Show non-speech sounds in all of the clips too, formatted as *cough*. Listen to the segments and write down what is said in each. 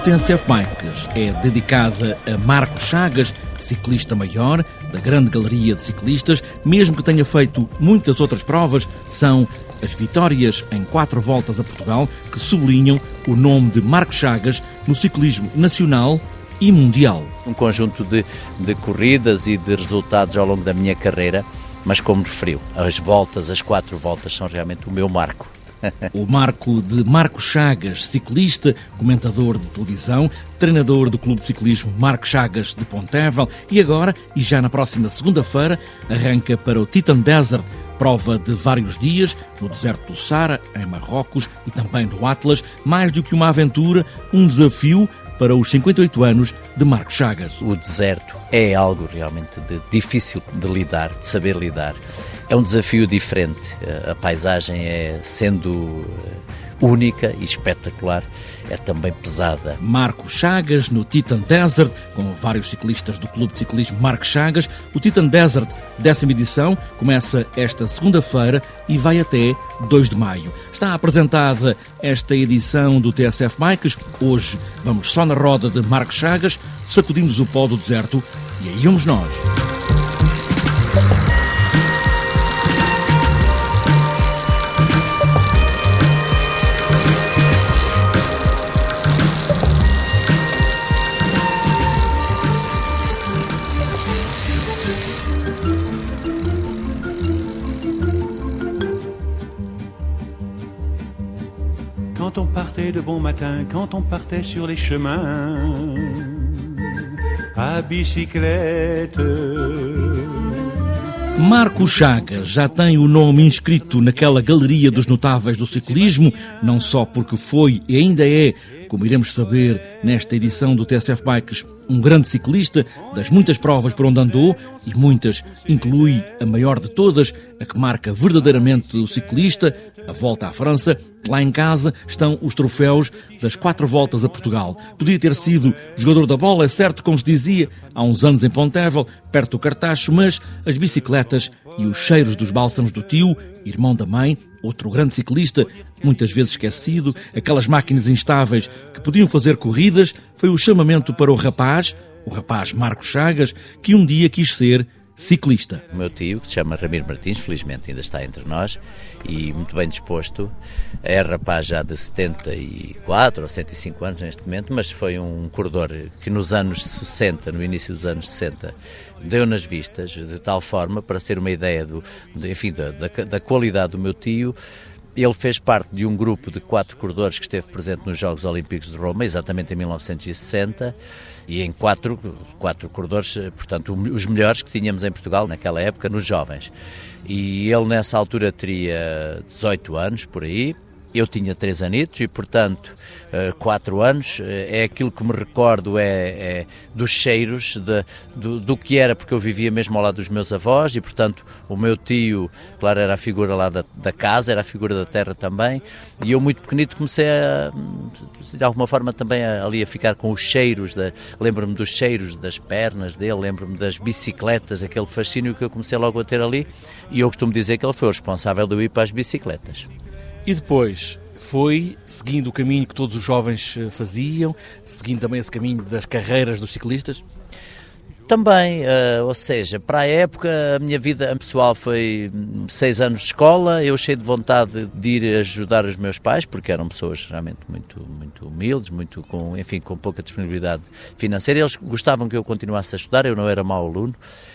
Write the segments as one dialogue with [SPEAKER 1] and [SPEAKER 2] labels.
[SPEAKER 1] do TNCF Bikes é dedicada a Marcos Chagas, ciclista maior da grande galeria de ciclistas, mesmo que tenha feito muitas outras provas, são as vitórias em quatro voltas a Portugal que sublinham o nome de Marcos Chagas no ciclismo nacional e mundial.
[SPEAKER 2] Um conjunto de, de corridas e de resultados ao longo da minha carreira, mas como referiu, as voltas, as quatro voltas são realmente o meu marco.
[SPEAKER 1] O marco de Marco Chagas, ciclista, comentador de televisão, treinador do Clube de Ciclismo Marco Chagas de Pontevel e agora, e já na próxima segunda-feira, arranca para o Titan Desert, prova de vários dias no deserto do Sara, em Marrocos e também no Atlas, mais do que uma aventura, um desafio para os 58 anos de Marcos Chagas.
[SPEAKER 2] O deserto é algo realmente de, difícil de lidar, de saber lidar. É um desafio diferente. A paisagem é sendo eh, única e espetacular, é também pesada.
[SPEAKER 1] Marco Chagas no Titan Desert, com vários ciclistas do Clube de Ciclismo Marco Chagas. O Titan Desert, décima edição, começa esta segunda-feira e vai até 2 de maio. Está apresentada esta edição do TSF Bikes. Hoje vamos só na roda de Marco Chagas, sacudimos o pó do deserto e aí vamos nós.
[SPEAKER 3] Quand on partait sur les chemins, à bicyclette.
[SPEAKER 1] Marco Chagas já tem o nome inscrito naquela galeria dos notáveis do ciclismo, não só porque foi e ainda é, como iremos saber nesta edição do TSF Bikes, um grande ciclista das muitas provas por onde andou e muitas inclui a maior de todas, a que marca verdadeiramente o ciclista, a volta à França. Lá em casa estão os troféus das quatro voltas a Portugal. Podia ter sido jogador da bola, é certo, como se dizia, há uns anos em Pontevel, perto do Cartacho, mas as bicicletas e os cheiros dos bálsamos do tio, irmão da mãe, outro grande ciclista, muitas vezes esquecido, aquelas máquinas instáveis que podiam fazer corridas, foi o chamamento para o rapaz, o rapaz Marcos Chagas, que um dia quis ser ciclista.
[SPEAKER 2] O meu tio, que se chama Ramiro Martins, felizmente ainda está entre nós e muito bem disposto, é rapaz já de 74 ou 75 anos neste momento, mas foi um corredor que nos anos 60, no início dos anos 60, deu nas vistas, de tal forma, para ser uma ideia do, enfim, da, da, da qualidade do meu tio, ele fez parte de um grupo de quatro corredores que esteve presente nos Jogos Olímpicos de Roma, exatamente em 1960, e em quatro, quatro corredores, portanto, os melhores que tínhamos em Portugal naquela época, nos jovens. E ele nessa altura teria 18 anos, por aí, eu tinha três anitos e, portanto, eh, quatro anos. Eh, é aquilo que me recordo é, é dos cheiros de, do, do, que era, porque eu vivia mesmo ao lado dos meus avós e, portanto, o meu tio, claro, era a figura lá da, da casa, era a figura da terra também. E eu, muito pequenito, comecei a, de alguma forma, também a, ali a ficar com os cheiros. Lembro-me dos cheiros das pernas dele, lembro-me das bicicletas, aquele fascínio que eu comecei logo a ter ali. E eu costumo dizer que ele foi o responsável de eu ir para as bicicletas.
[SPEAKER 1] E depois foi seguindo o caminho que todos os jovens eh, faziam, seguindo também esse caminho das carreiras dos ciclistas?
[SPEAKER 2] Também, uh, ou seja, para a época a minha vida pessoal foi seis anos de escola, eu cheio de vontade de ir ajudar os meus pais, porque eram pessoas realmente muito, muito humildes, muito com, enfim, com pouca disponibilidade financeira. Eles gostavam que eu continuasse a estudar, eu não era mau aluno,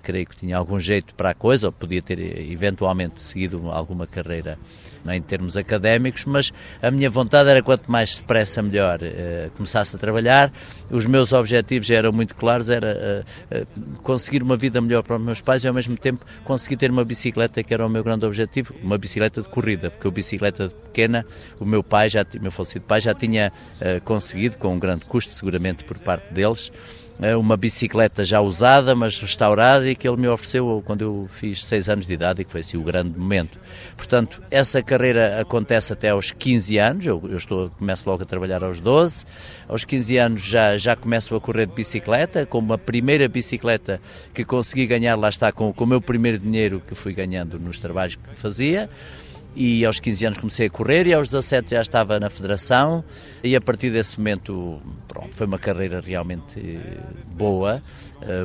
[SPEAKER 2] creio que tinha algum jeito para a coisa, ou podia ter eventualmente seguido alguma carreira em termos académicos, mas a minha vontade era quanto mais depressa melhor uh, começasse a trabalhar. Os meus objetivos eram muito claros, era uh, conseguir uma vida melhor para os meus pais e ao mesmo tempo conseguir ter uma bicicleta que era o meu grande objetivo, uma bicicleta de corrida, porque a bicicleta pequena, o meu pai, já, meu falecido pai já tinha conseguido, com um grande custo seguramente por parte deles, uma bicicleta já usada, mas restaurada, e que ele me ofereceu quando eu fiz 6 anos de idade, e que foi assim o grande momento. Portanto, essa carreira acontece até aos 15 anos, eu, eu estou, começo logo a trabalhar aos 12, aos 15 anos já, já começo a correr de bicicleta, com uma primeira bicicleta que consegui ganhar, lá está, com, com o meu primeiro dinheiro que fui ganhando nos trabalhos que fazia, e aos 15 anos comecei a correr e aos 17 já estava na federação. E a partir desse momento pronto, foi uma carreira realmente boa,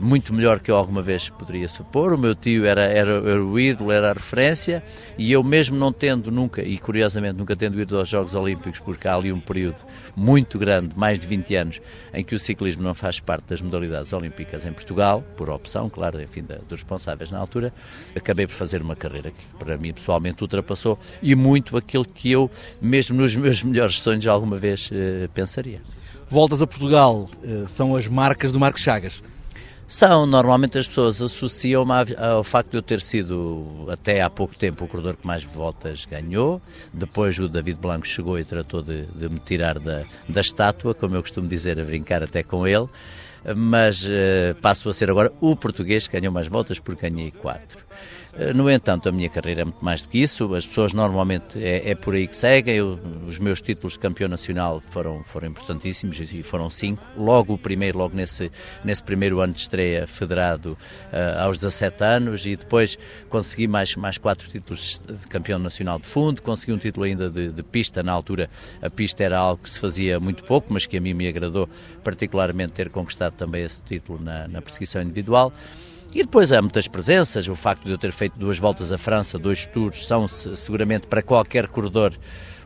[SPEAKER 2] muito melhor que eu alguma vez poderia supor. O meu tio era, era, era, o ídolo, era a referência e eu mesmo não tendo nunca, e curiosamente nunca tendo ido aos Jogos Olímpicos, porque há ali um período muito grande, mais de 20 anos, em que o ciclismo não faz parte das modalidades olímpicas em Portugal, por opção, claro, enfim, da, dos responsáveis na altura, acabei por fazer uma carreira que para mim pessoalmente ultrapassou e muito aquilo que eu, mesmo nos meus *laughs* melhores sonhos, alguma vez uh, pensaria.
[SPEAKER 1] Voltas a Portugal uh, são as marcas do Marco Chagas.
[SPEAKER 2] São, normalmente as pessoas associam-me ao facto de eu ter sido até há pouco tempo o corredor que mais voltas ganhou. Depois o David Blanco chegou e tratou de, de me tirar da, da estátua, como eu costumo dizer, a brincar até com ele. Mas uh, passo a ser agora o português que ganhou mais voltas porque ganhei quatro. Eh, no entanto, a minha carreira é muito mais do que isso. As pessoas normalmente é, é por aí que seguem. Eu, os meus títulos de campeão nacional foram, foram importantíssimos e foram cinco. Logo o primeiro, logo nesse, nesse primeiro ano de estreia federado uh, aos 17 anos e depois consegui mais, mais quatro títulos de campeão nacional de fundo. Consegui um título ainda de, de pista. Na altura a pista era algo que se fazia muito pouco, mas que a mim me agradou particularmente ter conquistado também esse título na, na perseguição individual. E depois há muitas presenças, o facto de eu ter feito duas voltas à França, dois tours, são seguramente para qualquer corredor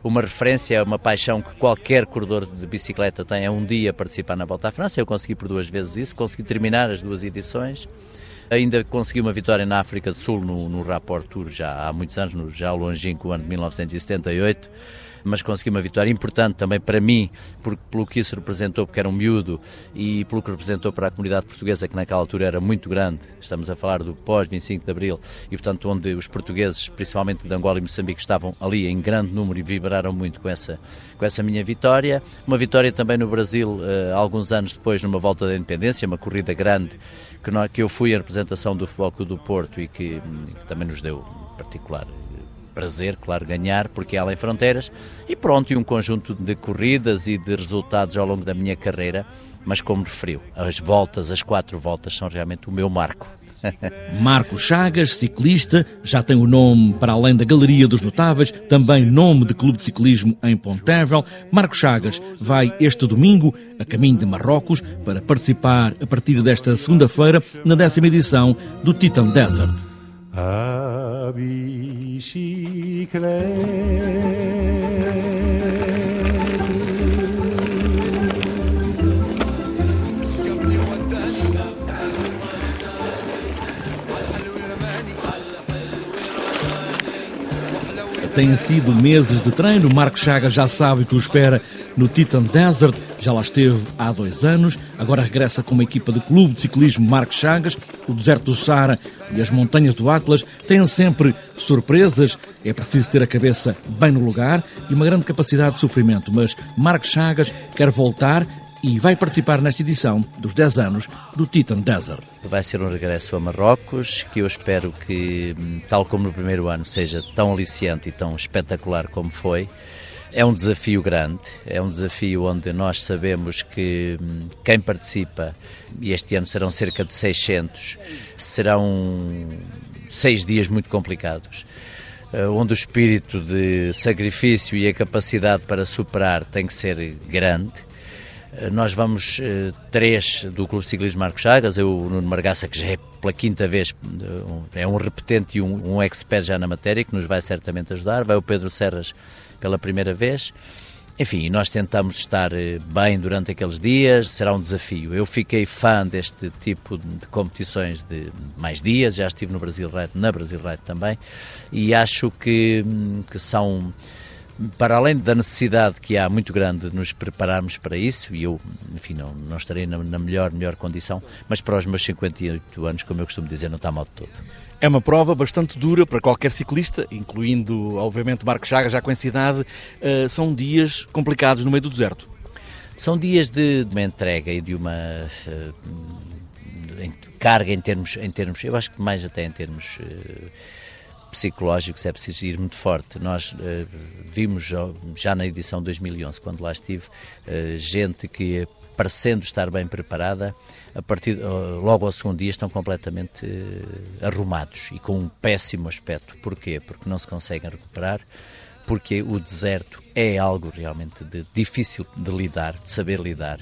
[SPEAKER 2] uma referência, uma paixão que qualquer corredor de bicicleta tem é um dia participar na Volta à França. Eu consegui por duas vezes isso, consegui terminar as duas edições. Ainda consegui uma vitória na África do Sul no, no Rapport Tour já há muitos anos, no já longínquo ano de 1978 mas consegui uma vitória importante também para mim, porque, pelo que isso representou, porque era um miúdo, e pelo que representou para a comunidade portuguesa, que naquela altura era muito grande. Estamos a falar do pós-25 de Abril, e portanto, onde os portugueses, principalmente de Angola e Moçambique, estavam ali em grande número e vibraram muito com essa, com essa minha vitória. Uma vitória também no Brasil, uh, alguns anos depois, numa volta da independência, uma corrida grande, que, nós, que eu fui a representação do Futebol Clube do Porto e que, que também nos deu particular prazer, claro, ganhar, porque é além fronteiras, e pronto, e um conjunto de corridas e de resultados ao longo da minha carreira, mas como referiu, as voltas, as quatro voltas, são realmente o meu marco. *laughs*
[SPEAKER 1] Marco Chagas, ciclista, já tem o nome para além da Galeria dos Notáveis, também nome de clube de ciclismo em Pontevel. Marco Chagas vai este domingo a caminho de Marrocos para participar a partir desta segunda-feira na décima edição do Titan Desert. A bicicleta Têm sido meses de treino. Marco Chagas já sabe que o espera no Titan Desert. Já lá esteve há dois anos. Agora regressa com uma equipa do Clube de Ciclismo Marco Chagas. O deserto do Saara e as montanhas do Atlas têm sempre surpresas. É preciso ter a cabeça bem no lugar e uma grande capacidade de sofrimento. Mas Marco Chagas quer voltar e vai participar nesta edição dos 10 anos do Titan Desert.
[SPEAKER 2] Vai ser um regresso a Marrocos que eu espero que, tal como no primeiro ano, seja tão aliciante e tão espetacular como foi. É um desafio grande, é um desafio onde nós sabemos que hum, quem participa, e este ano serão cerca de 600, serão seis dias muito complicados eh, onde o espírito de sacrifício e a capacidade para superar tem que ser grande. Eh, nós vamos uh, três do Clube Ciclismo Marcos Chagas, eu, o Nuno Margaça, que já é pela quinta vez, uh, é um repetente e um, um expert já na matéria, que nos vai certamente ajudar. Vai o Pedro Serras pela primeira vez. Enfim, nós tentamos estar bem durante aqueles dias, será um desafio. Eu fiquei fã deste tipo de competições de mais dias, já estive no Brasil Ride, na Brasil Ride também, e acho que, hum, que são para além da necessidade que há muito grande de nos prepararmos para isso, e eu, enfim, não, não estarei na, na, melhor, melhor condição, mas para os meus 58 anos, como eu costumo dizer, não está mal de todo.
[SPEAKER 1] É uma prova bastante dura para qualquer ciclista, incluindo, obviamente, Marco Chagas, já com essa idade. Uh, são dias complicados no meio do deserto.
[SPEAKER 2] São dias de, de uma entrega e de uma uh, carga em termos, em termos, eu acho que mais até em termos. Uh, psicológicos é preciso ir muito forte. Nós uh, vimos já, na edição 2011, quando lá estive, uh, gente que parecendo estar bem preparada, a partir logo ao segundo dia estão completamente arrumados e com um péssimo aspecto. Porquê? Porque não se conseguem recuperar porque o deserto é algo realmente de, difícil de lidar, de saber lidar.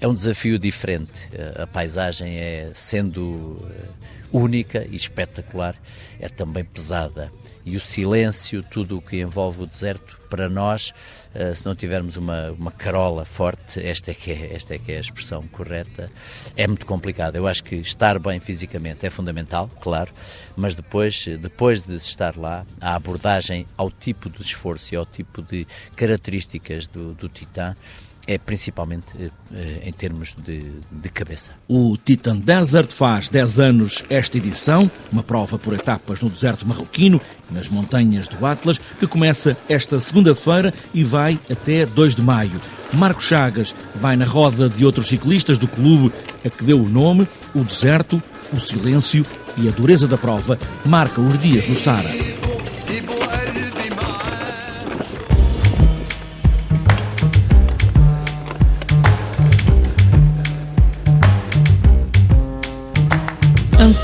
[SPEAKER 2] É um desafio diferente. Eh, a paisagem é, sendo eh, única e espetacular, é também pesada. E o silêncio, tudo o que envolve o deserto, para nós, eh, se não tivermos uma, uma carola forte, esta é, que é, esta é que é a expressão correta, é muito complicado. Eu acho que estar bem fisicamente é fundamental, claro, mas depois, depois de estar lá, a abordagem ao tipo de esforço e ao tipo de características do, do Titã é principalmente eh, em termos de, de, cabeça.
[SPEAKER 1] O Titan Desert faz 10 anos esta edição, uma prova por etapas no deserto marroquino e nas montanhas do Atlas, que começa esta segunda-feira e vai até 2 de maio. Marco Chagas vai na roda de outros ciclistas do clube a que deu o nome, o deserto, o silêncio e a dureza da prova marca os dias no Sara.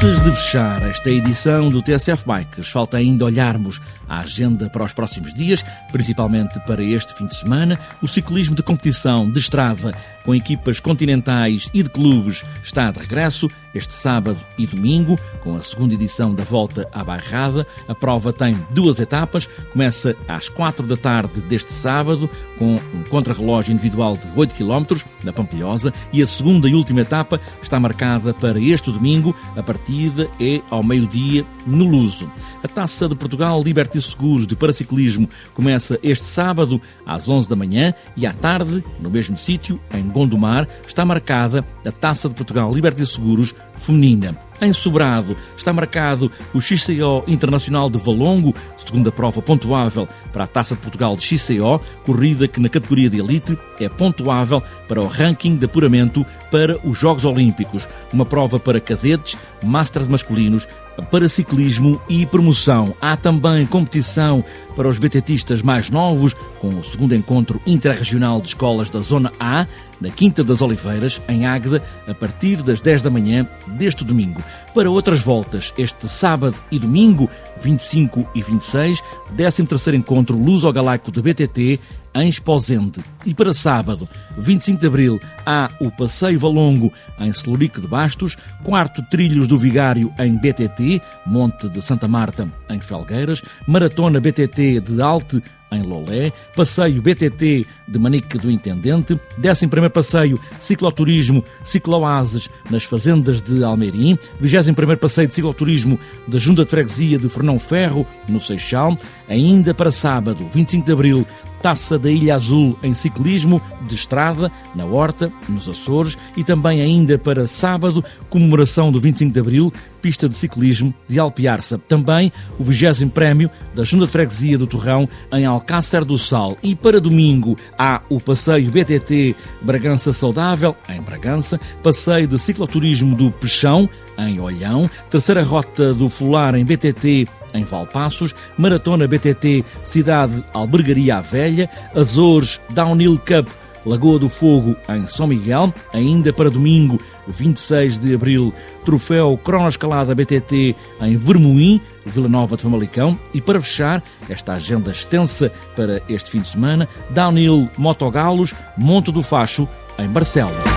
[SPEAKER 1] Antes de fechar esta edição do TSF Bikes, falta ainda olharmos a agenda para os próximos dias, principalmente para este fim de semana. O ciclismo de competição de estrada com equipas continentais e de clubes está de regresso este sábado e domingo, com a segunda edição da Volta à Bairrada. A prova tem duas etapas. Começa às quatro da tarde deste sábado, com um contrarrelógio individual de 8 km na Pampilhosa, e a segunda e última etapa está marcada para este domingo. A partida é ao meio-dia no Luso. A Taça de Portugal Liberty Seguros de Paraciclismo começa este sábado às 11 da manhã e à tarde, no mesmo sítio, em Gondomar, está marcada a Taça de Portugal Liberty Seguros feminina. Em Sobrado está marcado o XCO Internacional de Valongo, segunda prova pontuável para a Taça de Portugal de XCO, corrida que na categoria de elite é pontuável para o ranking de apuramento para os Jogos Olímpicos. Uma prova para cadetes, master de masculinos, para ciclismo e promoção. Há também competição para os betetistas mais novos, com o segundo encontro interregional de escolas da Zona A, na Quinta das Oliveiras, em Águeda, a partir das 10 da manhã deste domingo. Para outras voltas, este sábado e domingo, 25 e 26, 13º Encontro Luso-Galaico de BTT, em Esposende. E para sábado, 25 de Abril, há o Passeio Valongo em Celurique de Bastos, quarto Trilhos do Vigário em BTT, Monte de Santa Marta em Felgueiras, Maratona BTT de Alte em Lolé, passeio BTT de Manique do Intendente, 11 passeio cicloturismo Cicloases nas fazendas de Almeirim, 21 passeio de cicloturismo da Junta de Freguesia de Fernão Ferro, no Seixal, ainda para sábado, 25 de abril, Taça da Ilha Azul em ciclismo de estrada, na Horta, nos Açores e também ainda para sábado, comemoração do 25 de Abril, pista de ciclismo de Alpiarça. Também o 20 Prémio da Junta de Freguesia do Torrão em Alcácer do Sal. E para domingo há o passeio BTT Bragança Saudável, em Bragança, passeio de cicloturismo do Peixão, em Olhão, terceira rota do Fular em BTT em Valpassos, Maratona BTT Cidade Albergaria Velha, Azores Downhill Cup Lagoa do Fogo em São Miguel, ainda para domingo, 26 de abril, Troféu Cronoescalada BTT em Vermoim, Vila Nova de Famalicão e para fechar esta agenda extensa para este fim de semana, Downhill Motogalos, Monte do Facho em Barcelos.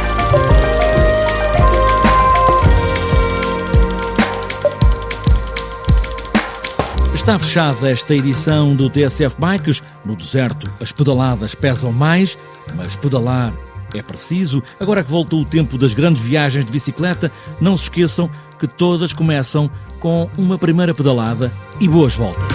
[SPEAKER 1] Está fechada esta edição do TSF Bikes. No deserto, as pedaladas pesam mais, mas pedalar é preciso. Agora que voltou o tempo das grandes viagens de bicicleta, não se esqueçam que todas começam com uma primeira pedalada e boas voltas.